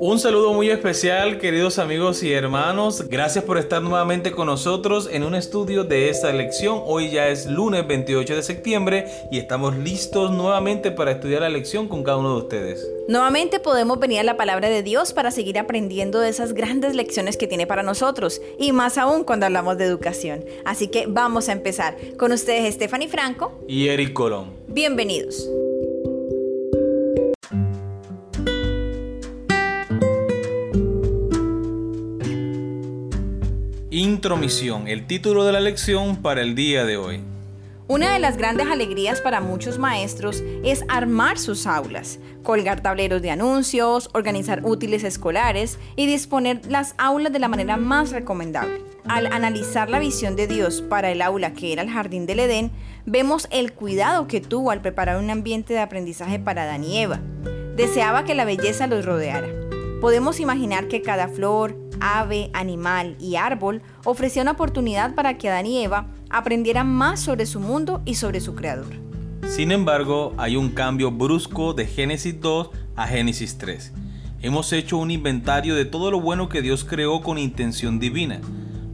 Un saludo muy especial, queridos amigos y hermanos. Gracias por estar nuevamente con nosotros en un estudio de esta lección. Hoy ya es lunes 28 de septiembre y estamos listos nuevamente para estudiar la lección con cada uno de ustedes. Nuevamente podemos venir a la palabra de Dios para seguir aprendiendo de esas grandes lecciones que tiene para nosotros y más aún cuando hablamos de educación. Así que vamos a empezar. Con ustedes Stephanie Franco y Eric Colón. Bienvenidos. Intromisión, el título de la lección para el día de hoy. Una de las grandes alegrías para muchos maestros es armar sus aulas, colgar tableros de anuncios, organizar útiles escolares y disponer las aulas de la manera más recomendable. Al analizar la visión de Dios para el aula que era el jardín del Edén, vemos el cuidado que tuvo al preparar un ambiente de aprendizaje para Adán y Eva. Deseaba que la belleza los rodeara. Podemos imaginar que cada flor, ave, animal y árbol ofrecía una oportunidad para que Adán y Eva aprendieran más sobre su mundo y sobre su creador. Sin embargo, hay un cambio brusco de Génesis 2 a Génesis 3. Hemos hecho un inventario de todo lo bueno que Dios creó con intención divina,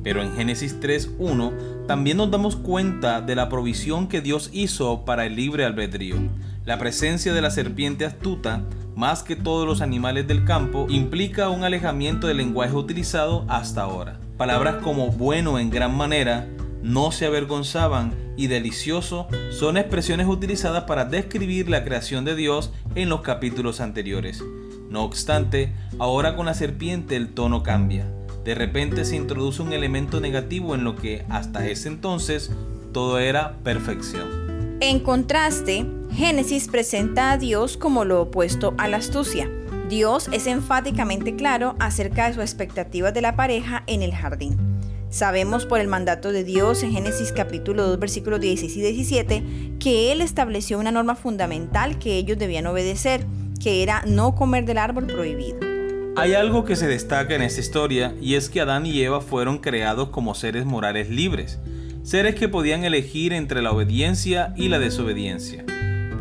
pero en Génesis 3.1 también nos damos cuenta de la provisión que Dios hizo para el libre albedrío. La presencia de la serpiente astuta más que todos los animales del campo, implica un alejamiento del lenguaje utilizado hasta ahora. Palabras como bueno en gran manera, no se avergonzaban y delicioso son expresiones utilizadas para describir la creación de Dios en los capítulos anteriores. No obstante, ahora con la serpiente el tono cambia. De repente se introduce un elemento negativo en lo que hasta ese entonces todo era perfección. En contraste, Génesis presenta a Dios como lo opuesto a la astucia. Dios es enfáticamente claro acerca de sus expectativas de la pareja en el jardín. Sabemos por el mandato de Dios en Génesis capítulo 2 versículos 16 y 17 que Él estableció una norma fundamental que ellos debían obedecer, que era no comer del árbol prohibido. Hay algo que se destaca en esta historia y es que Adán y Eva fueron creados como seres morales libres seres que podían elegir entre la obediencia y la desobediencia.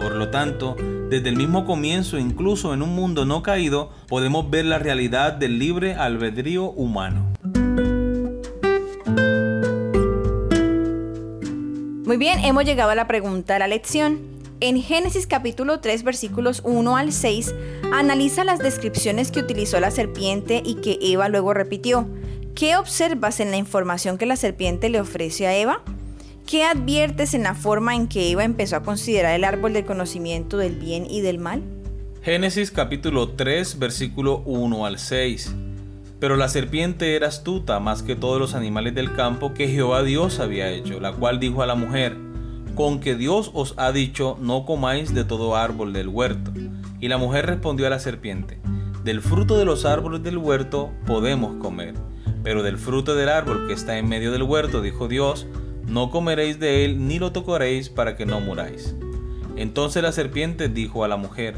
Por lo tanto, desde el mismo comienzo, incluso en un mundo no caído, podemos ver la realidad del libre albedrío humano. Muy bien, hemos llegado a la pregunta de la lección. En Génesis capítulo 3 versículos 1 al 6 analiza las descripciones que utilizó la serpiente y que Eva luego repitió. ¿Qué observas en la información que la serpiente le ofrece a Eva? ¿Qué adviertes en la forma en que Eva empezó a considerar el árbol del conocimiento del bien y del mal? Génesis capítulo 3 versículo 1 al 6. Pero la serpiente era astuta más que todos los animales del campo que Jehová Dios había hecho, la cual dijo a la mujer, con que Dios os ha dicho, no comáis de todo árbol del huerto. Y la mujer respondió a la serpiente, del fruto de los árboles del huerto podemos comer pero del fruto del árbol que está en medio del huerto, dijo Dios, no comeréis de él ni lo tocaréis para que no muráis. Entonces la serpiente dijo a la mujer,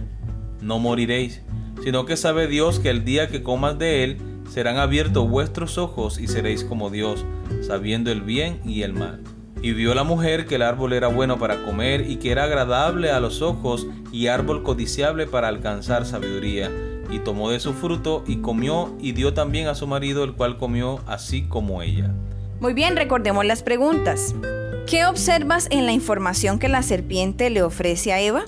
no moriréis, sino que sabe Dios que el día que comas de él serán abiertos vuestros ojos y seréis como Dios, sabiendo el bien y el mal. Y vio la mujer que el árbol era bueno para comer y que era agradable a los ojos y árbol codiciable para alcanzar sabiduría y tomó de su fruto y comió y dio también a su marido, el cual comió así como ella. Muy bien, recordemos las preguntas. ¿Qué observas en la información que la serpiente le ofrece a Eva?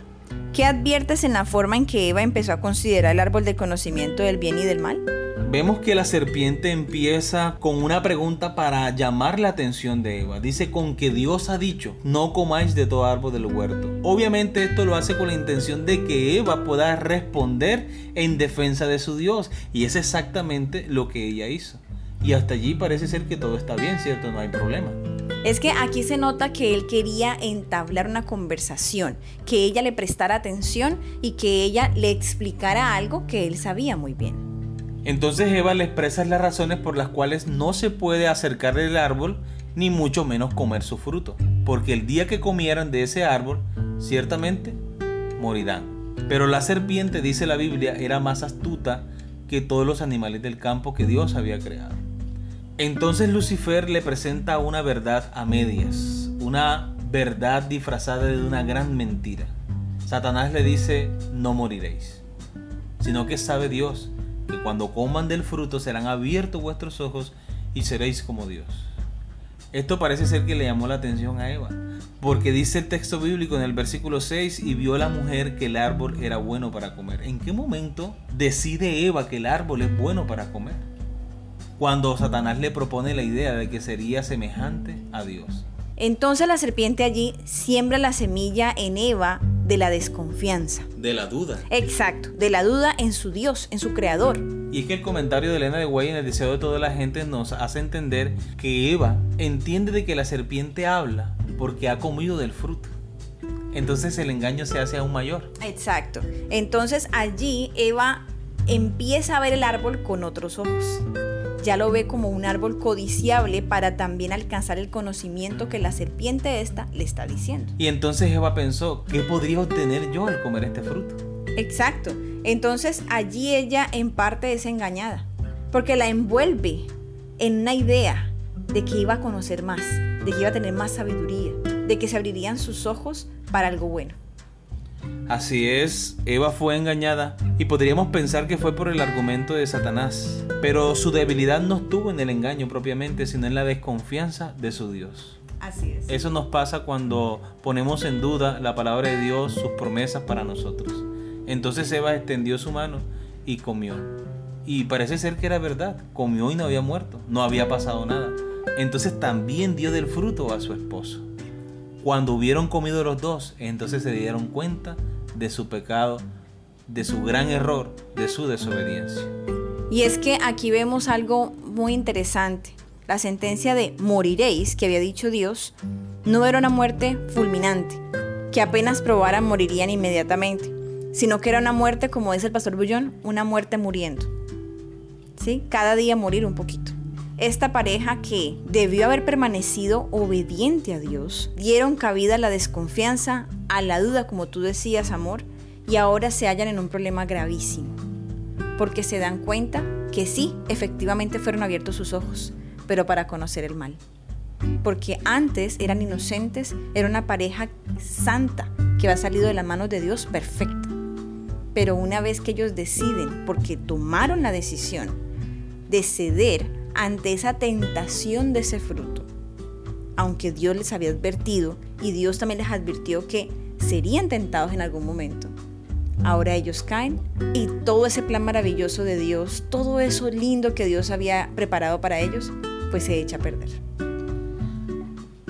¿Qué adviertes en la forma en que Eva empezó a considerar el árbol del conocimiento del bien y del mal? vemos que la serpiente empieza con una pregunta para llamar la atención de Eva. Dice con que Dios ha dicho, no comáis de todo árbol del huerto. Obviamente esto lo hace con la intención de que Eva pueda responder en defensa de su Dios. Y es exactamente lo que ella hizo. Y hasta allí parece ser que todo está bien, ¿cierto? No hay problema. Es que aquí se nota que él quería entablar una conversación, que ella le prestara atención y que ella le explicara algo que él sabía muy bien. Entonces Eva le expresa las razones por las cuales no se puede acercar el árbol ni mucho menos comer su fruto, porque el día que comieran de ese árbol, ciertamente morirán. Pero la serpiente, dice la Biblia, era más astuta que todos los animales del campo que Dios había creado. Entonces Lucifer le presenta una verdad a medias, una verdad disfrazada de una gran mentira. Satanás le dice, no moriréis, sino que sabe Dios que cuando coman del fruto serán abiertos vuestros ojos y seréis como Dios. Esto parece ser que le llamó la atención a Eva, porque dice el texto bíblico en el versículo 6, y vio la mujer que el árbol era bueno para comer. ¿En qué momento decide Eva que el árbol es bueno para comer? Cuando Satanás le propone la idea de que sería semejante a Dios. Entonces la serpiente allí siembra la semilla en Eva de la desconfianza. De la duda. Exacto, de la duda en su Dios, en su creador. Y es que el comentario de Elena de Guay en el deseo de toda la gente nos hace entender que Eva entiende de que la serpiente habla porque ha comido del fruto. Entonces el engaño se hace aún mayor. Exacto. Entonces allí Eva empieza a ver el árbol con otros ojos ya lo ve como un árbol codiciable para también alcanzar el conocimiento que la serpiente esta le está diciendo. Y entonces Eva pensó, ¿qué podría obtener yo al comer este fruto? Exacto. Entonces allí ella en parte es engañada, porque la envuelve en una idea de que iba a conocer más, de que iba a tener más sabiduría, de que se abrirían sus ojos para algo bueno. Así es, Eva fue engañada y podríamos pensar que fue por el argumento de Satanás, pero su debilidad no estuvo en el engaño propiamente, sino en la desconfianza de su Dios. Así es. Eso nos pasa cuando ponemos en duda la palabra de Dios, sus promesas para nosotros. Entonces Eva extendió su mano y comió. Y parece ser que era verdad, comió y no había muerto, no había pasado nada. Entonces también dio del fruto a su esposo. Cuando hubieron comido los dos, entonces se dieron cuenta de su pecado, de su gran error, de su desobediencia. Y es que aquí vemos algo muy interesante. La sentencia de moriréis que había dicho Dios no era una muerte fulminante, que apenas probaran morirían inmediatamente, sino que era una muerte, como dice el pastor Bullón, una muerte muriendo. ¿Sí? Cada día morir un poquito. Esta pareja que debió haber permanecido obediente a Dios, dieron cabida a la desconfianza, a la duda, como tú decías, amor, y ahora se hallan en un problema gravísimo, porque se dan cuenta que sí, efectivamente fueron abiertos sus ojos, pero para conocer el mal. Porque antes eran inocentes, era una pareja santa que había salido de las manos de Dios perfecta. Pero una vez que ellos deciden, porque tomaron la decisión de ceder ante esa tentación de ese fruto, aunque Dios les había advertido y Dios también les advirtió que serían tentados en algún momento. Ahora ellos caen y todo ese plan maravilloso de Dios, todo eso lindo que Dios había preparado para ellos, pues se echa a perder.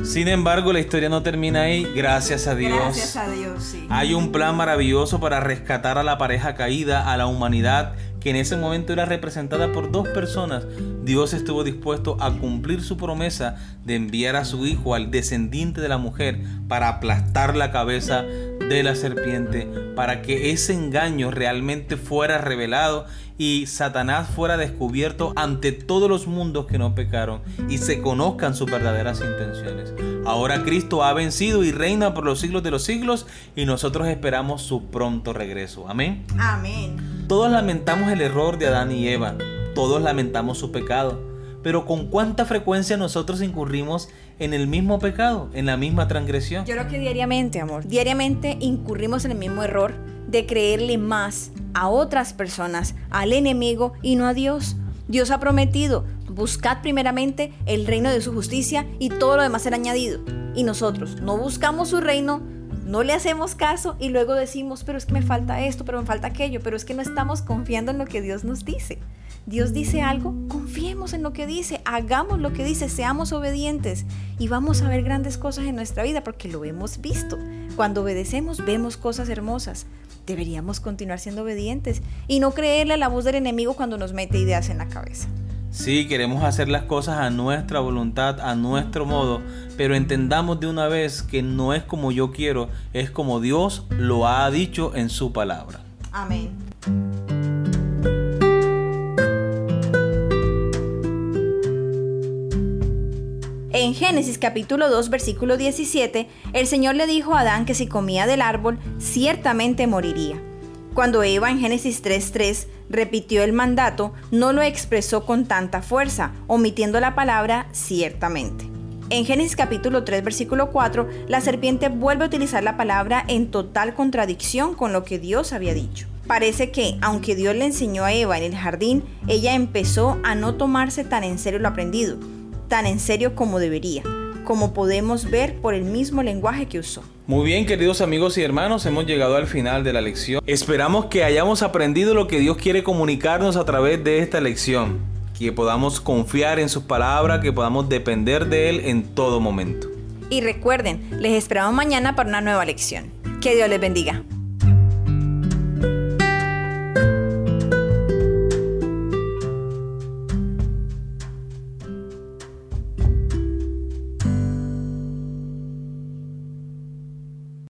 Sin embargo, la historia no termina ahí, gracias a Dios. Gracias a Dios, sí. Hay un plan maravilloso para rescatar a la pareja caída, a la humanidad que en ese momento era representada por dos personas, Dios estuvo dispuesto a cumplir su promesa de enviar a su hijo al descendiente de la mujer para aplastar la cabeza de la serpiente, para que ese engaño realmente fuera revelado y Satanás fuera descubierto ante todos los mundos que no pecaron y se conozcan sus verdaderas intenciones. Ahora Cristo ha vencido y reina por los siglos de los siglos y nosotros esperamos su pronto regreso. Amén. Amén. Todos lamentamos el error de Adán y Eva, todos lamentamos su pecado, pero ¿con cuánta frecuencia nosotros incurrimos en el mismo pecado, en la misma transgresión? Yo creo que diariamente, amor, diariamente incurrimos en el mismo error de creerle más a otras personas, al enemigo y no a Dios. Dios ha prometido, buscad primeramente el reino de su justicia y todo lo demás será añadido. Y nosotros no buscamos su reino, no le hacemos caso y luego decimos, pero es que me falta esto, pero me falta aquello, pero es que no estamos confiando en lo que Dios nos dice. Dios dice algo, confiemos en lo que dice, hagamos lo que dice, seamos obedientes y vamos a ver grandes cosas en nuestra vida porque lo hemos visto. Cuando obedecemos vemos cosas hermosas. Deberíamos continuar siendo obedientes y no creerle a la voz del enemigo cuando nos mete ideas en la cabeza. Sí, queremos hacer las cosas a nuestra voluntad, a nuestro modo, pero entendamos de una vez que no es como yo quiero, es como Dios lo ha dicho en su palabra. Amén. En Génesis capítulo 2 versículo 17, el Señor le dijo a Adán que si comía del árbol, ciertamente moriría. Cuando Eva en Génesis 3.3 repitió el mandato, no lo expresó con tanta fuerza, omitiendo la palabra ciertamente. En Génesis capítulo 3 versículo 4, la serpiente vuelve a utilizar la palabra en total contradicción con lo que Dios había dicho. Parece que, aunque Dios le enseñó a Eva en el jardín, ella empezó a no tomarse tan en serio lo aprendido, tan en serio como debería, como podemos ver por el mismo lenguaje que usó. Muy bien, queridos amigos y hermanos, hemos llegado al final de la lección. Esperamos que hayamos aprendido lo que Dios quiere comunicarnos a través de esta lección, que podamos confiar en sus palabras, que podamos depender de Él en todo momento. Y recuerden, les esperamos mañana para una nueva lección. Que Dios les bendiga.